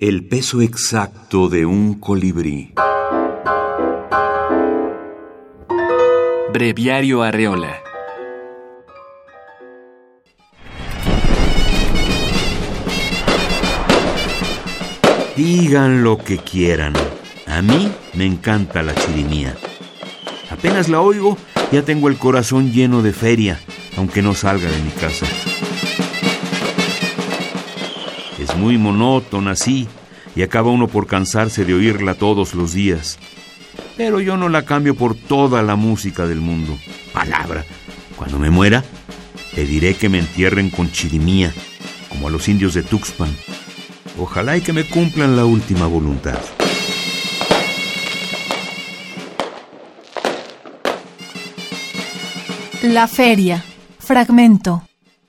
El peso exacto de un colibrí. Breviario Arreola. Digan lo que quieran. A mí me encanta la chirimía. Apenas la oigo, ya tengo el corazón lleno de feria, aunque no salga de mi casa. Es muy monótona, sí, y acaba uno por cansarse de oírla todos los días. Pero yo no la cambio por toda la música del mundo. Palabra. Cuando me muera, pediré que me entierren con chirimía, como a los indios de Tuxpan. Ojalá y que me cumplan la última voluntad. La feria. Fragmento.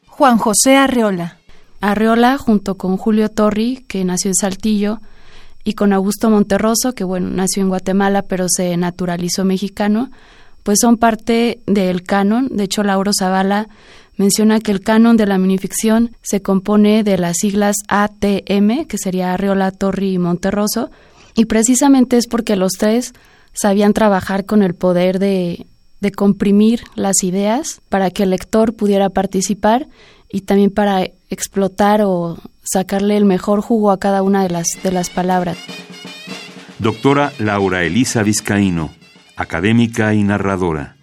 Juan José Arreola. Arreola junto con Julio Torri, que nació en Saltillo, y con Augusto Monterroso, que bueno, nació en Guatemala pero se naturalizó mexicano, pues son parte del canon. De hecho, Lauro Zavala menciona que el canon de la minificción se compone de las siglas ATM, que sería Arreola, Torri y Monterroso, y precisamente es porque los tres sabían trabajar con el poder de, de comprimir las ideas para que el lector pudiera participar y también para explotar o sacarle el mejor jugo a cada una de las, de las palabras. Doctora Laura Elisa Vizcaíno, académica y narradora.